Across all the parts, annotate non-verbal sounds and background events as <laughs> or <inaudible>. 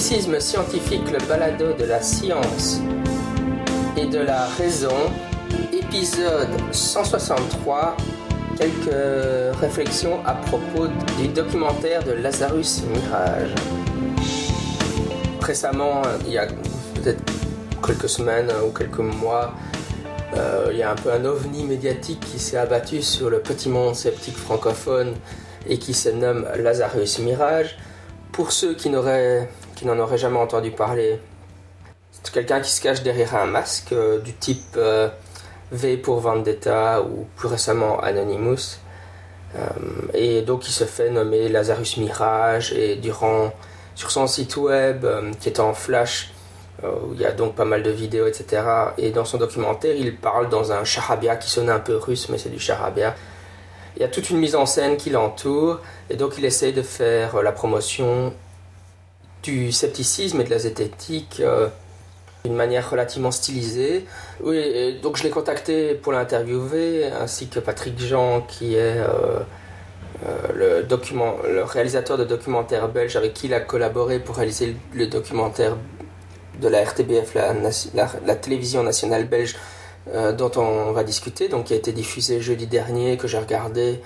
Scepticisme scientifique, le balado de la science et de la raison, épisode 163, quelques réflexions à propos du documentaire de Lazarus Mirage. Récemment, il y a peut-être quelques semaines ou quelques mois, euh, il y a un peu un ovni médiatique qui s'est abattu sur le petit monde sceptique francophone et qui se nomme Lazarus Mirage. Pour ceux qui n'en auraient jamais entendu parler, c'est quelqu'un qui se cache derrière un masque euh, du type euh, V pour Vendetta ou plus récemment Anonymous. et donc il se fait nommer Lazarus Mirage et durant sur son site web qui est en flash euh, où il y a donc pas mal de vidéos, etc. Et dans son documentaire, il parle dans un charabia qui sonne un peu russe, mais c'est du charabia. Il y a toute une mise en scène qui l'entoure, et donc il essaye de faire euh, la promotion du scepticisme et de la zététique euh, d'une manière relativement stylisée. Oui, donc je l'ai contacté pour l'interviewer, ainsi que Patrick Jean, qui est le, document, le réalisateur de documentaires belge avec qui il a collaboré pour réaliser le documentaire de la RTBF, la, télévision nationale belge, euh, dont on va discuter, donc qui a été diffusé jeudi dernier, que j'ai regardé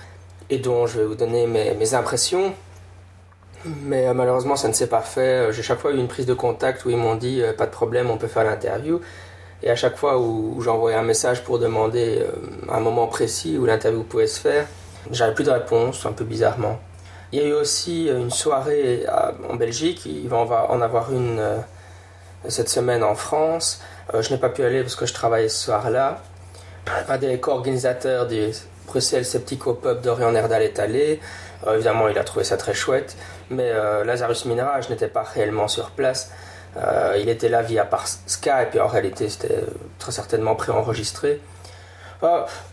et dont je vais vous donner mes, impressions. Mais euh, malheureusement, ça ne s'est pas fait. J'ai chaque fois eu une prise de contact où ils m'ont dit euh, pas de problème, on peut faire l'interview. Et à chaque fois où, j'envoyais un message pour demander un moment précis où l'interview pouvait se faire, j'avais plus de réponse, un peu bizarrement. Il y a eu aussi une soirée en Belgique, il va en avoir une cette semaine en France. Euh, je n'ai pas pu aller parce que je travaillais ce soir-là. Un des co-organisateurs du Bruxelles Sceptico Pub d'Orient Erdal est allé. Euh, évidemment, il a trouvé ça très chouette. Mais euh, Lazarus Minerage n'était pas réellement sur place. il était là via par Skype et en réalité, c'était très certainement préenregistré.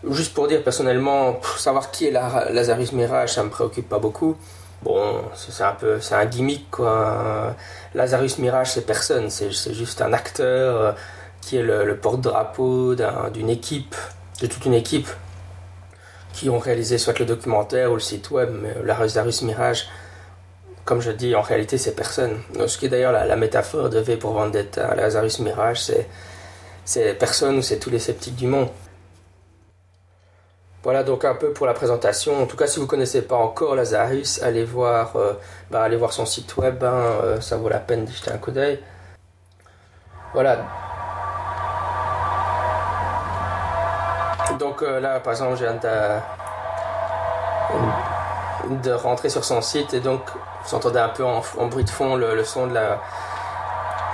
juste pour dire personnellement, savoir qui est la, Lazarus Mirage, ça me préoccupe pas beaucoup. Bon, c'est un peu, c'est un gimmick quoi. Lazarus Mirage, c'est personne, c'est juste un acteur euh, qui est le, porte-drapeau d'une équipe, de toute une équipe qui ont réalisé soit le documentaire ou le site web, mais Lazarus Mirage, comme je dis, en réalité, c'est personne. Ce qui est d'ailleurs la, métaphore de V pour Vendetta, Lazarus Mirage, c'est personne ou c'est tous les sceptiques du monde. Voilà donc un peu pour la présentation. En tout cas, si vous ne connaissez pas encore Lazarus, allez voir, euh, bah, allez voir son site web, hein, euh, ça vaut la peine d'y jeter un coup d'œil. Voilà. Donc euh, là, par exemple, je viens de, rentrer sur son site et donc vous entendez un peu en, bruit de fond le, son de la,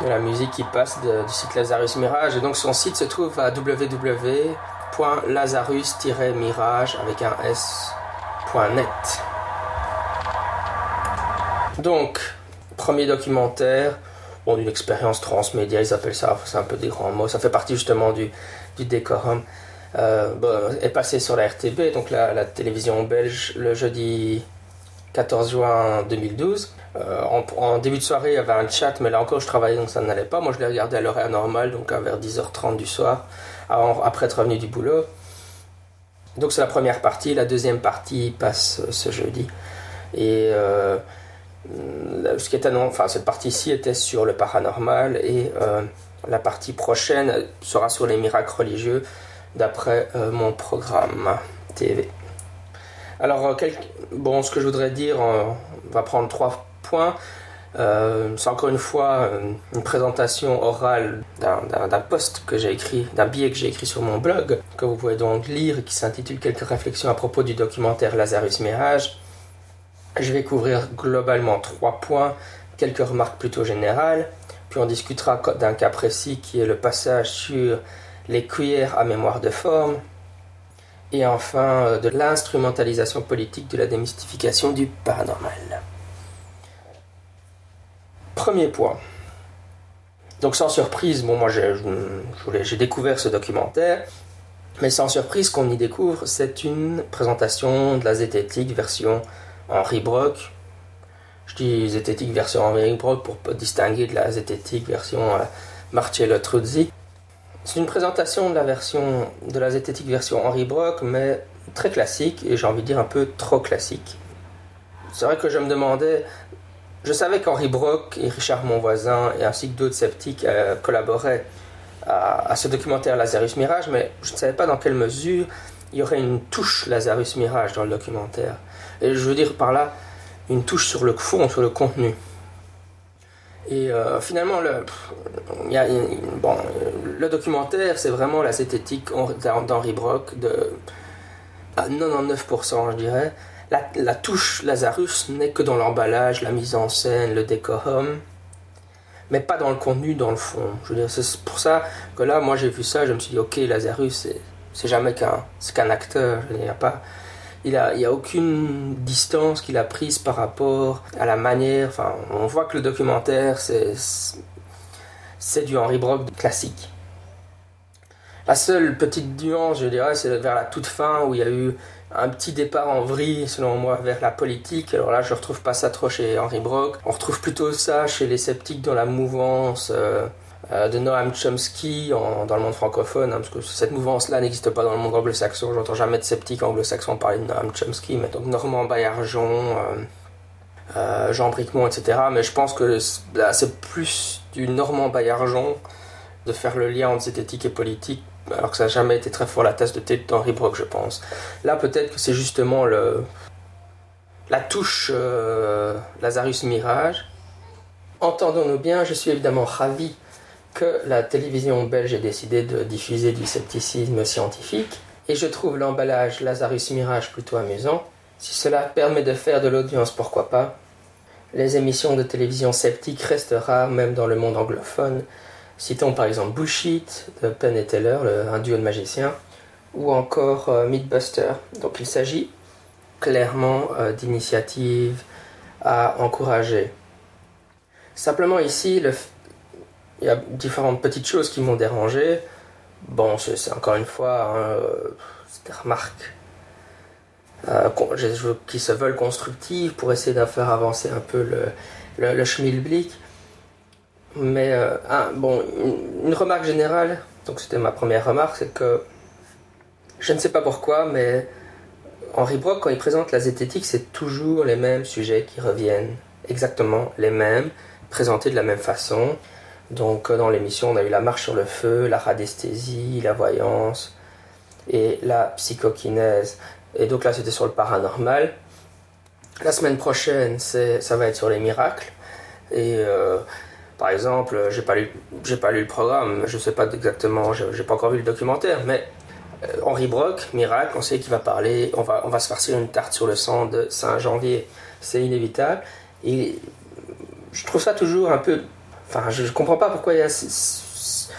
de la musique qui passe du site Lazarus Mirage. Et donc son site se trouve à www lazarus-mirage avec un s.net. Donc, premier documentaire, bon, d'une expérience transmédia, ils appellent ça, c'est un peu des grands mots, ça fait partie justement du, du décorum. Euh, est passé sur la RTB, donc la, télévision belge, le jeudi 14 juin 2012. Euh, en, début de soirée, il y avait un chat, mais là encore, je travaillais, donc ça n'allait pas. Moi, je l'ai regardé à l'heure normale, donc vers 10h30 du soir après être revenu du boulot. Donc c'est la première partie, la deuxième partie passe ce jeudi. Et euh, ce qui est enfin cette partie-ci était sur le paranormal et euh, la partie prochaine sera sur les miracles religieux d'après euh, mon programme TV. Alors bon, ce que je voudrais dire, on va prendre trois points. Euh, c'est encore une fois euh, une présentation orale d'un post que j'ai écrit, d'un billet que j'ai écrit sur mon blog, que vous pouvez donc lire qui s'intitule Quelques réflexions à propos du documentaire Lazarus Mirage. Je vais couvrir globalement trois points, quelques remarques plutôt générales, puis on discutera d'un cas précis qui est le passage sur les cuillères à mémoire de forme, et enfin euh, de l'instrumentalisation politique de la démystification du paranormal. Premier point. Donc sans surprise, bon moi j'ai découvert ce documentaire, mais sans surprise qu'on y découvre, c'est une présentation de la zététique version Henri Brock. Je dis zététique version Henri Brock pour distinguer de la zététique version euh, Marcello Truzzi. C'est une présentation de la version de la zététique version Henri Brock, mais très classique et j'ai envie de dire un peu trop classique. C'est vrai que je me demandais je savais qu'Henri Brock et Richard Monvoisin et ainsi que d'autres sceptiques euh, collaboraient à, ce documentaire Lazarus Mirage, mais je ne savais pas dans quelle mesure il y aurait une touche Lazarus Mirage dans le documentaire. Et je veux dire par là une touche sur le fond, sur le contenu. Et euh, finalement, le, bon, le documentaire, c'est vraiment la zététique d'Henri Brock de à 99%, je dirais. La, touche Lazarus n'est que dans l'emballage, la mise en scène, le décorum, mais pas dans le contenu, dans le fond. Je c'est pour ça que là, moi, j'ai vu ça, je me suis dit, ok, Lazarus, c'est jamais qu'un qu'un acteur. Il n'y a pas il a, il a aucune distance qu'il a prise par rapport à la manière. Enfin, on voit que le documentaire, c'est du Henry Brock classique. La seule petite nuance, je dirais, c'est vers la toute fin où il y a eu un petit départ en vrille, selon moi, vers la politique. Alors là, je retrouve pas ça trop chez Henry Brock. On retrouve plutôt ça chez les sceptiques dans la mouvance. Euh, de Noam Chomsky dans le monde francophone, hein, parce que cette mouvance-là n'existe pas dans le monde anglo-saxon. J'entends jamais de sceptiques anglo-saxons parler de Noam Chomsky, mais donc Normand Baillargeon, euh, euh, Jean Bricmont, etc. Mais je pense que c'est plus du Normand Baillargeon de faire le lien entre zététique et politique, alors que ça n'a jamais été très fort la tasse de thé d'Henri Brock, je pense. Là, peut-être que c'est justement le, la touche Lazarus Mirage. Entendons-nous bien, je suis évidemment ravi que la télévision belge ait décidé de diffuser du scepticisme scientifique, et je trouve l'emballage Lazarus Mirage plutôt amusant. Si cela permet de faire de l'audience, pourquoi pas? Les émissions de télévision sceptiques restent rares même dans le monde anglophone. Citons par exemple Bullshit de Penn et Teller, un duo de magiciens, ou encore euh, Mythbuster. Donc il s'agit clairement euh, d'initiatives à encourager. Simplement ici, le, il y a différentes petites choses qui m'ont dérangé. Bon, c'est encore une fois, hein, euh, des remarques euh, qui se veulent constructives pour essayer de faire avancer un peu le, le, le schmilblick. Mais euh, bon, une, remarque générale, donc c'était ma première remarque, c'est que je ne sais pas pourquoi, mais Henri Brock, quand il présente la zététique, c'est toujours les mêmes sujets qui reviennent, exactement les mêmes, présentés de la même façon. Donc euh, dans l'émission, on a eu la marche sur le feu, la radiesthésie, la voyance et la psychokinèse. Et donc là, c'était sur le paranormal. La semaine prochaine, ça va être sur les miracles. Et euh, par exemple, j'ai pas lu, pas lu le programme, je sais pas exactement, j'ai pas encore vu le documentaire, mais euh, Henri Brock, miracle, on sait qu'il va parler, on va, on va se farcir une tarte sur le sang de Saint-Janvier, c'est inévitable. Et je trouve ça toujours un peu Enfin, je ne comprends pas pourquoi il y a ce,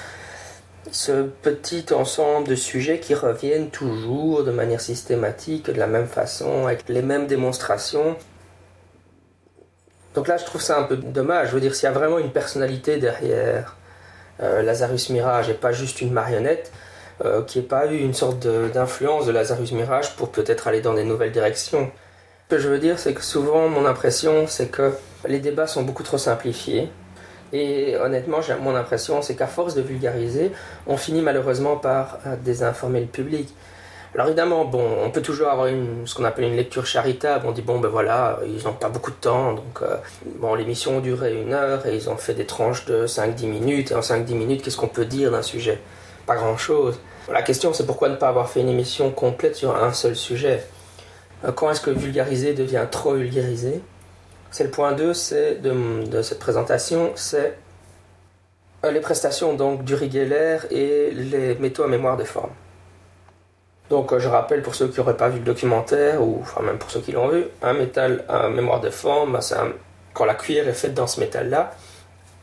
petit ensemble de sujets qui reviennent toujours de manière systématique, de la même façon, avec les mêmes démonstrations. Donc là, je trouve ça un peu dommage. Je veux dire, s'il y a vraiment une personnalité derrière euh, Lazarus Mirage et pas juste une marionnette, euh, qui n'ait pas eu une sorte d'influence de Lazarus Mirage pour peut-être aller dans des nouvelles directions. Ce que je veux dire, c'est que souvent, mon impression, c'est que les débats sont beaucoup trop simplifiés et honnêtement, mon impression, c'est qu'à force de vulgariser, on finit malheureusement par euh, désinformer le public. Alors évidemment, bon, on peut toujours avoir ce qu'on appelle une lecture charitable. On dit bon ben voilà, ils n'ont pas beaucoup de temps, donc euh, bon l'émission durait une heure et ils ont fait des tranches de 5-10 minutes. Et en 5-10 minutes, qu'est-ce qu'on peut dire d'un sujet? Pas grand-chose. La question c'est pourquoi ne pas avoir fait une émission complète sur un seul sujet? Euh, Quand est-ce que vulgariser devient trop vulgarisé? C'est le point 2 c'est de, cette présentation, c'est euh, les prestations donc du Geller et les métaux à mémoire de forme. Donc euh, je rappelle pour ceux qui n'auraient pas vu le documentaire, ou enfin même pour ceux qui l'ont vu, un métal à mémoire de forme, quand la cuillère est faite dans ce métal-là,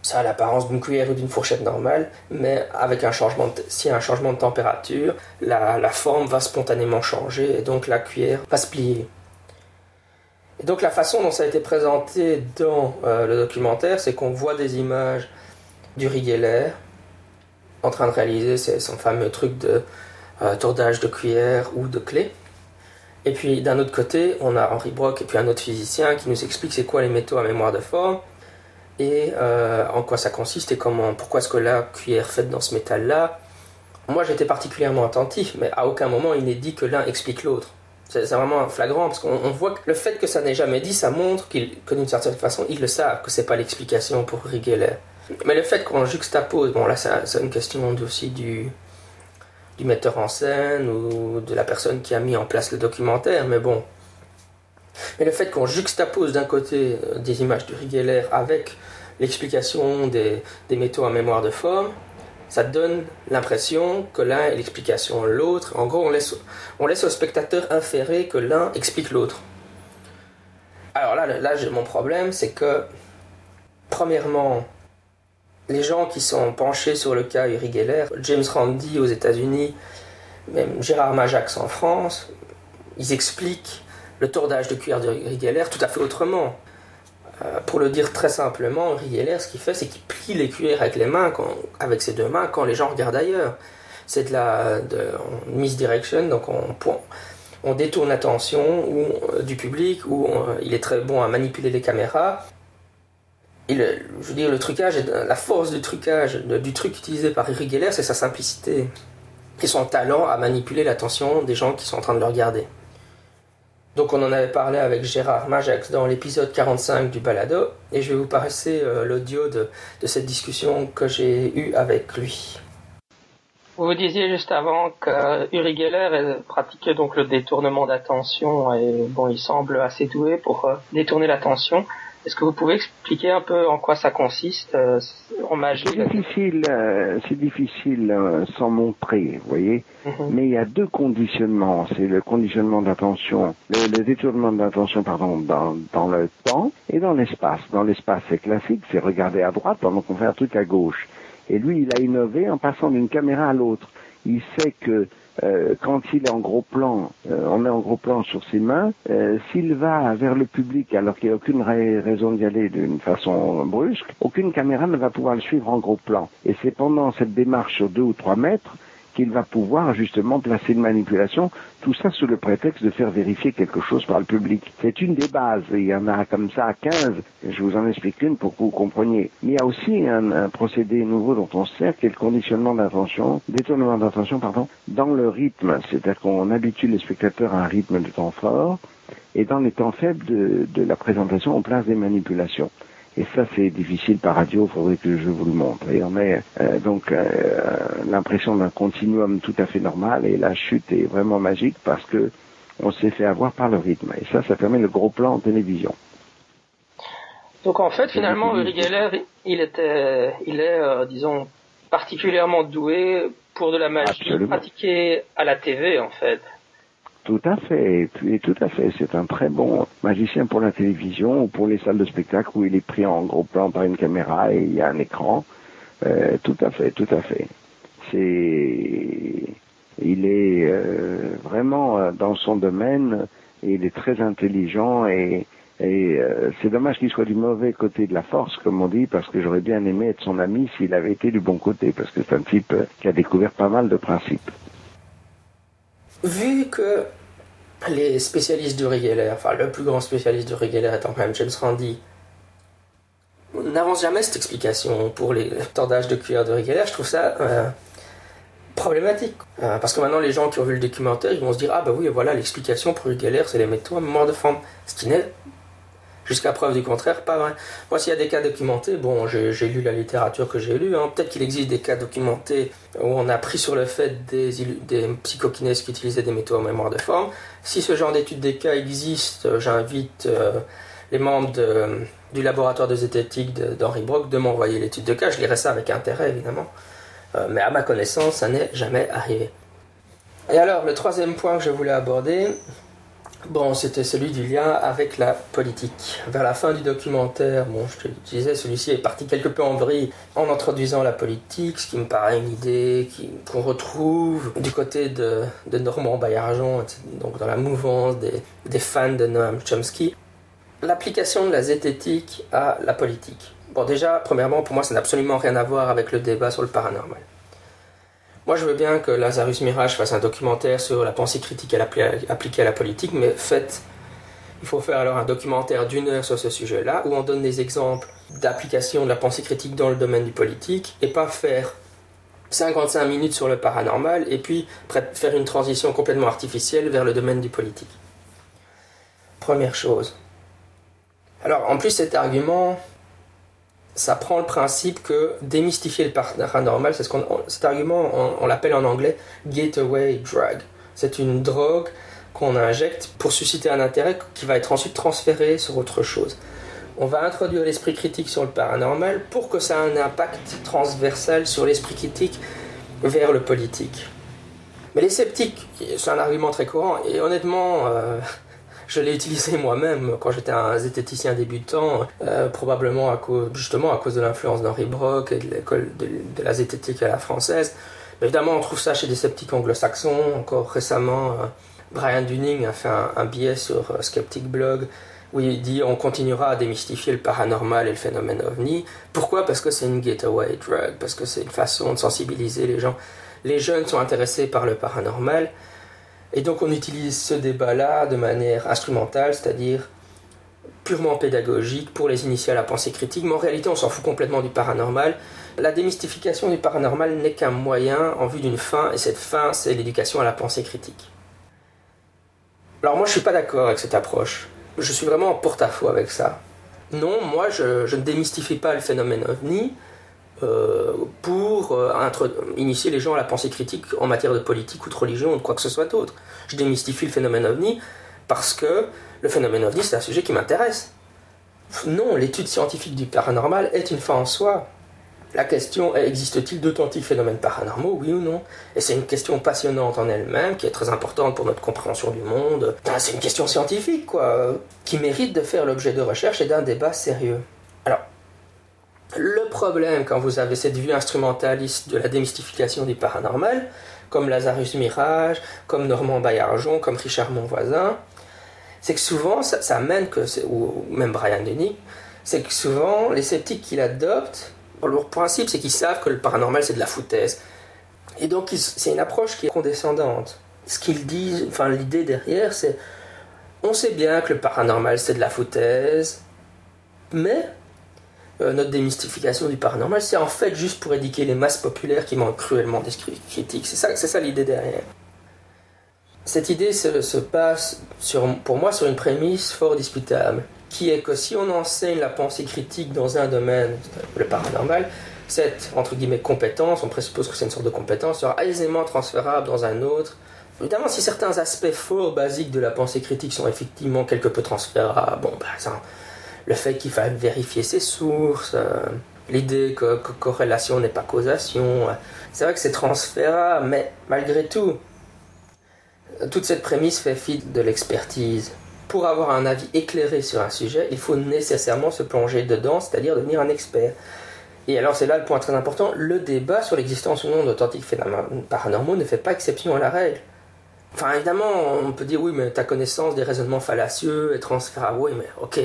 ça a l'apparence d'une cuillère ou d'une fourchette normale, mais avec un changement s'il y a un changement de température, la, la forme va spontanément changer et donc la cuillère va se plier. Et donc la façon dont ça a été présenté dans euh, le documentaire, c'est qu'on voit des images du Geller en train de réaliser son fameux truc de euh, tourdage de cuillère ou de clé. Et puis d'un autre côté, on a Henri Brock et puis un autre physicien qui nous explique c'est quoi les métaux à mémoire de forme et euh, en quoi ça consiste et comment, pourquoi est-ce que la cuillère faite dans ce métal-là. Moi j'étais particulièrement attentif, mais à aucun moment il n'est dit que l'un explique l'autre. C'est vraiment flagrant parce qu'on voit que le fait que ça n'ait jamais dit, ça montre que d'une certaine façon, ils le savent, que c'est pas l'explication pour Rigeller. Mais le fait qu'on juxtapose, bon là c'est une question aussi du, du metteur en scène ou de la personne qui a mis en place le documentaire, mais bon. Mais le fait qu'on juxtapose d'un côté euh, des images de Rigeller avec l'explication des, des métaux en mémoire de forme, ça donne l'impression que l'un est l'explication de l'autre. En gros, on laisse, on laisse au spectateur inférer que l'un explique l'autre. Alors là, là mon problème, c'est que, premièrement, les gens qui sont penchés sur le cas Uri Geller, James Randi aux États-Unis, même Gérard Majax en France, ils expliquent le tordage de cuir de Uri tout à fait autrement. Euh, pour le dire très simplement, Rieler, ce qu'il fait, c'est qu'il plie les cuillères avec les mains, avec ses deux mains, quand les gens regardent ailleurs. C'est de la misdirection, donc on, détourne l'attention euh, du public, ou il est très bon à manipuler les caméras. Je veux dire, le trucage, la force du trucage, du truc utilisé par Eric Geller, c'est sa simplicité et son talent à manipuler l'attention des gens qui sont en train de le regarder. Donc on en avait parlé avec Gérard Majax dans l'épisode 45 du Balado, et je vais vous passer euh, l'audio de, cette discussion que j'ai eue avec lui. Vous disiez juste avant que Uri Geller pratiquait donc le détournement d'attention et bon, il semble assez doué pour euh, détourner l'attention. Est-ce que vous pouvez expliquer un peu en quoi ça consiste euh, en magie C'est difficile, euh, c'est difficile euh, sans montrer, vous voyez. Mhm. Mais il y a deux conditionnements. C'est le conditionnement d'attention, le, détournement d'attention, pardon, dans, dans le temps et dans l'espace. Dans l'espace, c'est classique, c'est regarder à droite pendant qu'on fait un truc à gauche. Et lui, il a innové en passant d'une caméra à l'autre. Il sait que euh, quand il est en gros plan, euh, on est en gros plan sur ses mains, euh, s'il va vers le public alors qu'il n'y a aucune raison d'y aller d'une façon brusque, aucune caméra ne va pouvoir le suivre en gros plan. Et c'est pendant cette démarche sur deux ou trois mètres qu'il va pouvoir justement placer une manipulation, tout ça sous le prétexte de faire vérifier quelque chose par le public. C'est une des bases, il y en a comme ça 15, je vous en explique une pour que vous compreniez. Mais il y a aussi un, procédé nouveau dont on sert, qui est le conditionnement d'attention, détournement d'attention, pardon, dans le rythme, c'est-à-dire qu'on habitue les spectateurs à un rythme de temps fort, et dans les temps faibles de, de la présentation, on place des manipulations. Et ça, c'est difficile par radio, il faudrait que je vous le montre. Et on a euh, donc euh, l'impression d'un continuum tout à fait normal et la chute est vraiment magique parce que on s'est fait avoir par le rythme. Et ça, ça permet le gros plan en télévision. Donc en fait, finalement, Uri Geller, il était, il est, euh, disons, particulièrement doué pour de la magie pratiquée à la TV, en fait. Tout à fait, tout à fait. C'est un très bon magicien pour la télévision ou pour les salles de spectacle où il est pris en gros plan par une caméra et il y a un écran. Euh, tout à fait, tout à fait. C'est, il est euh, vraiment euh, dans son domaine et il est très intelligent et c'est dommage qu'il soit du mauvais côté de la force, comme on dit, parce que j'aurais bien aimé être son ami s'il avait été du bon côté, parce que c'est un type qui a découvert pas mal de principes. Vu que les spécialistes du Geller, enfin le plus grand spécialiste du Geller étant quand même James Randi, n'avance jamais cette explication pour les tordages de cuir de Geller, je trouve ça euh, problématique. Euh, parce que maintenant, les gens qui ont vu le documentaire, ils vont se dire Ah, bah oui, voilà, l'explication pour Geller, c'est les métaux à mémoire de forme. Ce qui n'est Jusqu'à preuve du contraire, pas vrai. Moi, s'il y a des cas documentés, bon, j'ai lu la littérature que j'ai lue, hein, peut-être qu'il existe des cas documentés où on a pris sur le fait des, des psychokinèses qui utilisaient des métaux en mémoire de forme. Si ce genre d'études des cas existe, euh, j'invite euh, les membres du laboratoire de zététique d'Henri Brock de m'envoyer l'étude de cas. Je lirai ça avec intérêt, évidemment. Euh, mais à ma connaissance, ça n'est jamais arrivé. Et alors, le troisième point que je voulais aborder, Bon, c'était celui du lien avec la politique. Vers la fin du documentaire, bon, je te disais, celui-ci est parti quelque peu en vrille en introduisant la politique, ce qui me paraît une idée qu'on retrouve du côté de, de Normand Baillargeon, donc dans la mouvance des, des fans de Noam Chomsky. L'application de la zététique à la politique. Bon, déjà, premièrement, pour moi, ça n'a absolument rien à voir avec le débat sur le paranormal. Moi, je veux bien que Lazarus Mirage fasse un documentaire sur la pensée critique appliquée à la politique, mais faites. Il faut faire alors un documentaire d'une heure sur ce sujet-là, où on donne des exemples d'application de la pensée critique dans le domaine du politique, et pas faire 55 minutes sur le paranormal et puis faire une transition complètement artificielle vers le domaine du politique. Première chose. Alors en plus cet argument, ça prend le principe que démystifier le paranormal, c'est cet argument on, l'appelle en anglais gateway drug. C'est une drogue qu'on injecte pour susciter un intérêt qui va être ensuite transféré sur autre chose. On va introduire l'esprit critique sur le paranormal pour que ça ait un impact transversal sur l'esprit critique vers le politique. Mais les sceptiques, c'est un argument très courant, et honnêtement, euh, je l'ai utilisé moi-même quand j'étais un zététicien débutant, euh, probablement à cause, justement à cause de l'influence d'Henri Brock et de l'école de, la zététique à la française. évidemment, on trouve ça chez des sceptiques anglo-saxons. Encore récemment, euh, Brian Dunning a fait un, billet sur Skeptic Blog où il dit on continuera à démystifier le paranormal et le phénomène ovni. Pourquoi? Parce que c'est une gateway drug, parce que c'est une façon de sensibiliser les gens. Les jeunes sont intéressés par le paranormal, et donc on utilise ce débat-là de manière instrumentale, c'est-à-dire purement pédagogique pour les initier à la pensée critique, mais en réalité on s'en fout complètement du paranormal. La démystification du paranormal n'est qu'un moyen en vue d'une fin, et cette fin c'est l'éducation à la pensée critique. Alors moi je suis pas d'accord avec cette approche je suis vraiment en porte-à-faux avec ça. Non, moi, je, ne démystifie pas le phénomène ovni pour euh, initier les gens à la pensée critique en matière de politique ou de religion ou de quoi que ce soit d'autre. Je démystifie le phénomène ovni parce que le phénomène ovni, c'est un sujet qui m'intéresse. Non, l'étude scientifique du paranormal est une fin en soi. La question est existe-t-il d'authentiques phénomènes paranormaux, oui ou non? Et c'est une question passionnante en elle-même, qui est très importante pour notre compréhension du monde. C'est une question scientifique, quoi, qui mérite de faire l'objet de recherche et d'un débat sérieux. Le problème quand vous avez cette vue instrumentaliste de la démystification du paranormal, comme Lazarus Mirage, comme Normand Baillargeon, comme Richard Monvoisin, c'est que souvent, ça, mène que, ou même Brian Denis, c'est que souvent, les sceptiques qui l'adoptent leur principe, c'est qu'ils savent que le paranormal, c'est de la foutaise. Et donc, c'est une approche qui est condescendante. Ce qu'ils disent, enfin, l'idée derrière, c'est on sait bien que le paranormal, c'est de la foutaise, mais euh, notre démystification du paranormal, c'est en fait juste pour éduquer les masses populaires qui manquent cruellement d'esprit critique. C'est ça, c'est ça l'idée derrière. Cette idée se, se passe, sur, pour moi, sur une prémisse fort discutable qui est que si on enseigne la pensée critique dans un domaine, le paranormal, cette entre guillemets compétence, on présuppose que c'est une sorte de compétence, sera aisément transférable dans un autre. Évidemment, si certains aspects fort basiques de la pensée critique sont effectivement quelque peu transférables, bon, par exemple, le fait qu'il faille vérifier ses sources, euh, l'idée que, que, corrélation n'est pas causation, euh, c'est vrai que c'est transférable, mais malgré tout, toute cette prémisse fait fi de l'expertise pour avoir un avis éclairé sur un sujet, il faut nécessairement se plonger dedans, c'est-à-dire devenir un expert. Et alors c'est là le point très important, le débat sur l'existence ou non d'authentiques phénomènes paranormaux ne fait pas exception à la règle. Enfin évidemment, on peut dire oui, mais ta connaissance des raisonnements fallacieux est transférable. Oui, mais ok,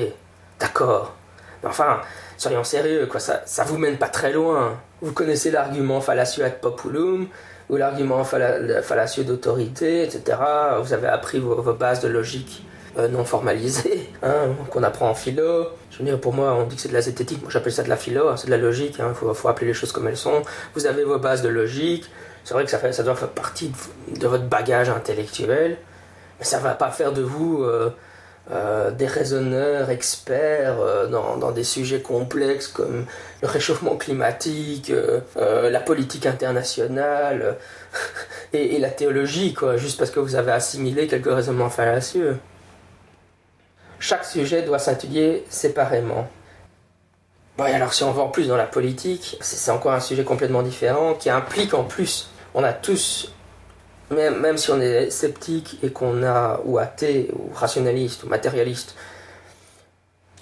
d'accord. Mais enfin, soyons sérieux, quoi, ça, ça vous mène pas très loin. Vous connaissez l'argument fallacieux ad populum, ou l'argument fallacieux d'autorité, etc. Vous avez appris vos bases de logique euh, non formalisé, <laughs> hein, qu'on apprend en philo. Je veux dire, pour moi, on dit que c'est de la zététique, moi j'appelle ça de la philo, hein, c'est de la logique, il hein, faut, appeler les choses comme elles sont. Vous avez vos bases de logique, c'est vrai que ça doit faire partie de, votre bagage intellectuel, mais ça va pas faire de vous euh, euh, des raisonneurs experts dans, dans, des sujets complexes comme le réchauffement climatique, la politique internationale <laughs> et, et, la théologie, quoi, juste parce que vous avez assimilé quelques raisonnements fallacieux chaque sujet doit s'étudier séparément. Bon, et alors si on va en plus dans la politique, c'est encore un sujet complètement différent qui implique en plus, on a tous, même, même si on est sceptique et qu'on a, ou athée, ou rationaliste, ou matérialiste,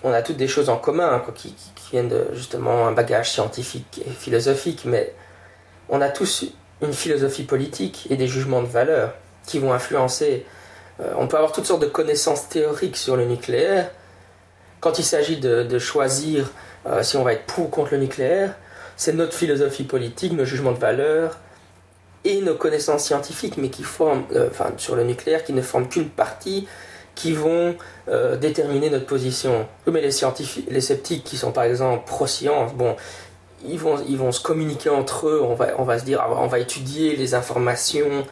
on a toutes des choses en commun qui, qui, viennent de justement un bagage scientifique et philosophique, mais on a tous une philosophie politique et des jugements de valeur qui vont influencer euh, on peut avoir toutes sortes de connaissances théoriques sur le nucléaire. Quand il s'agit de, choisir euh, si on va être pour ou contre le nucléaire, c'est notre philosophie politique, nos jugements de valeur et nos connaissances scientifiques, mais qui forment, euh, enfin, sur le nucléaire, qui ne forment qu'une partie, qui vont déterminer notre position. Mais les scientifiques, les sceptiques qui sont par exemple pro-science, bon, ils vont, ils vont se communiquer entre eux, on va, on va se dire, on va étudier les informations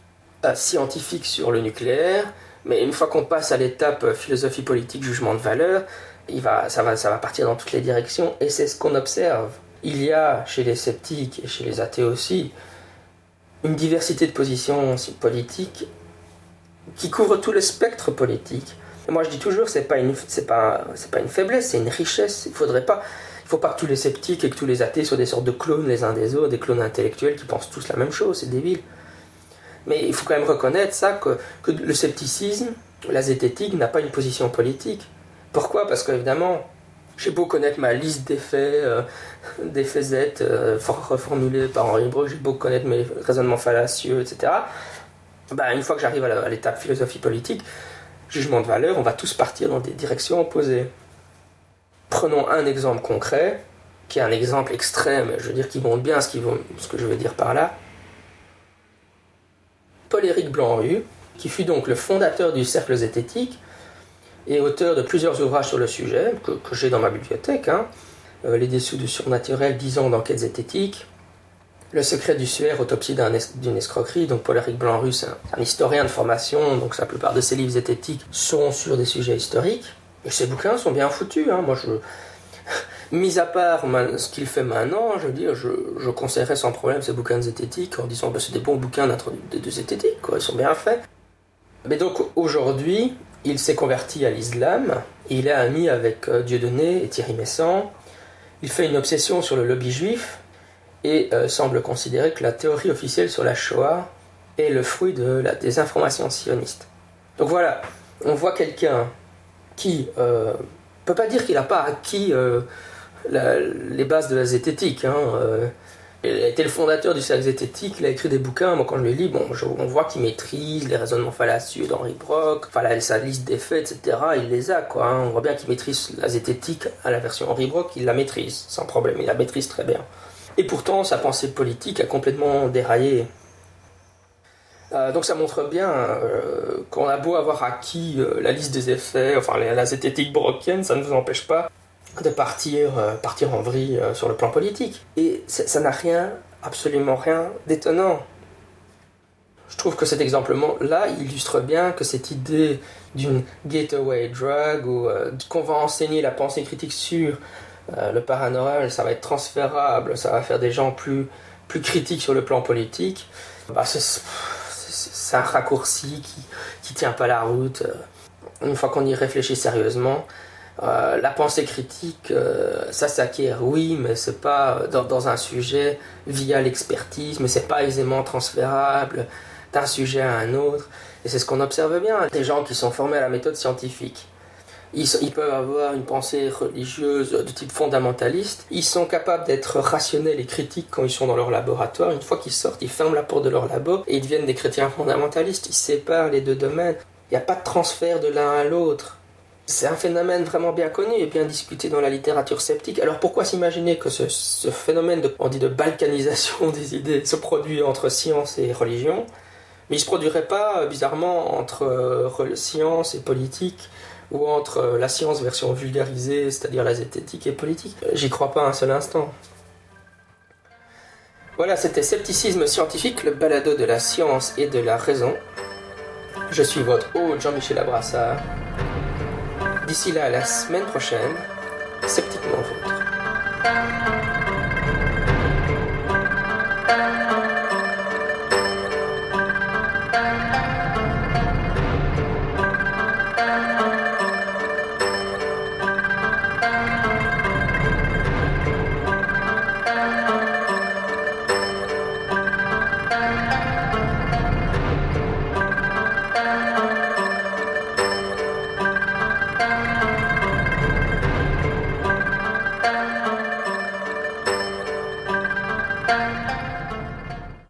euh, scientifiques sur le nucléaire, mais une fois qu'on passe à l'étape euh, philosophie politique, jugement de valeur, il va, ça, va, ça va partir dans toutes les directions, et c'est ce qu'on observe. Il y a chez les sceptiques et chez les athées aussi une diversité de positions politiques qui couvre tout le spectre politique. Moi je dis toujours, c'est pas une, c'est pas, c'est pas une faiblesse, c'est une richesse. Il faudrait pas, il faut pas que tous les sceptiques et que tous les athées soient des sortes de clones les uns des autres, des clones intellectuels qui pensent tous la même chose, c'est débile. Mais il faut quand même reconnaître ça que, que le scepticisme, la zététique n'a pas une position politique. Pourquoi? Parce qu'évidemment, j'ai beau connaître ma liste d'effets, euh, d'effets Z euh, reformulés par Henri Breu, j'ai beau connaître mes raisonnements fallacieux, etc. Bah, une fois que j'arrive à l'étape philosophie politique, jugement de valeur, on va tous partir dans des directions opposées. Prenons un exemple concret, qui est un exemple extrême, je veux dire, qui montre bien ce, ce que je veux dire par là. Paul-Éric Blanru, qui fut donc le fondateur du Cercle zététique et auteur de plusieurs ouvrages sur le sujet, que, j'ai dans ma bibliothèque, hein. euh, Les dessous du surnaturel, 10 ans d'enquête zététique, le secret du suaire, autopsie d'une escroquerie. Donc Paul-Éric Blanc-Russe, un, historien de formation, donc la plupart de ses livres zététiques sont sur des sujets historiques. Et ses bouquins sont bien foutus. Hein. Moi, je, <laughs> mis à part ce qu'il fait maintenant, je veux dire, je, je conseillerais sans problème ces bouquins de en disant que bah, c'est des bons bouquins de, de zététique, quoi. ils sont bien faits. Mais donc aujourd'hui, il s'est converti à l'islam, il est ami avec euh, Dieudonné et Thierry Messant. Il fait une obsession sur le lobby juif, et euh, semble considérer que la théorie officielle sur la Shoah est le fruit de la désinformation sioniste. Donc voilà, on voit quelqu'un qui ne euh, peut pas dire qu'il n'a pas acquis les bases de la zététique. Hein, il a le fondateur du cercle zététique, il a écrit des bouquins, moi quand je les lis, on voit qu'il maîtrise les raisonnements fallacieux d'Henri Brock, enfin sa liste d'effets, etc., il les a, quoi. Hein. On voit bien qu'il maîtrise la zététique à la version Henri Brock, il la maîtrise, sans problème, il la maîtrise très bien. Et pourtant, sa pensée politique a complètement déraillé. Euh, donc ça montre bien euh, qu'on a beau avoir acquis euh, la liste des effets, enfin la, zététique brockienne, ça ne vous empêche pas de partir, partir en vrille sur le plan politique. Et ça n'a rien, absolument rien d'étonnant. Je trouve que cet exemple-là illustre bien que cette idée d'une gateway drug, ou qu'on va enseigner la pensée critique sur euh, le paranormal, ça va être transférable, ça va faire des gens plus, plus critiques sur le plan politique. Bah, c'est un raccourci qui, qui tient pas la route. Euh, une fois qu'on y réfléchit sérieusement, euh, la pensée critique, ça s'acquiert, oui, mais c'est pas dans, dans, un sujet via l'expertise, mais c'est pas aisément transférable d'un sujet à un autre. Et c'est ce qu'on observe bien, des gens qui sont formés à la méthode scientifique ils, peuvent avoir une pensée religieuse de type fondamentaliste. Ils sont capables d'être rationnels et critiques quand ils sont dans leur laboratoire. Une fois qu'ils sortent, ils ferment la porte de leur labo et ils deviennent des chrétiens fondamentalistes. Ils séparent les deux domaines. Il n'y a pas de transfert de l'un à l'autre. C'est un phénomène vraiment bien connu et bien discuté dans la littérature sceptique. Alors pourquoi s'imaginer que ce, phénomène de, on dit de balkanisation <laughs> des idées se produit entre science et religion mais il se produirait pas, bizarrement, entre euh, science et politique ou entre euh, la science version vulgarisée, c'est-à-dire la zététique et politique. Euh, j'y crois pas un seul instant. Voilà, c'était Scepticisme scientifique, le balado de la science et de la raison. Je suis votre hôte Jean-Michel Abrassard. D'ici là, la semaine prochaine, sceptiquement vôtre.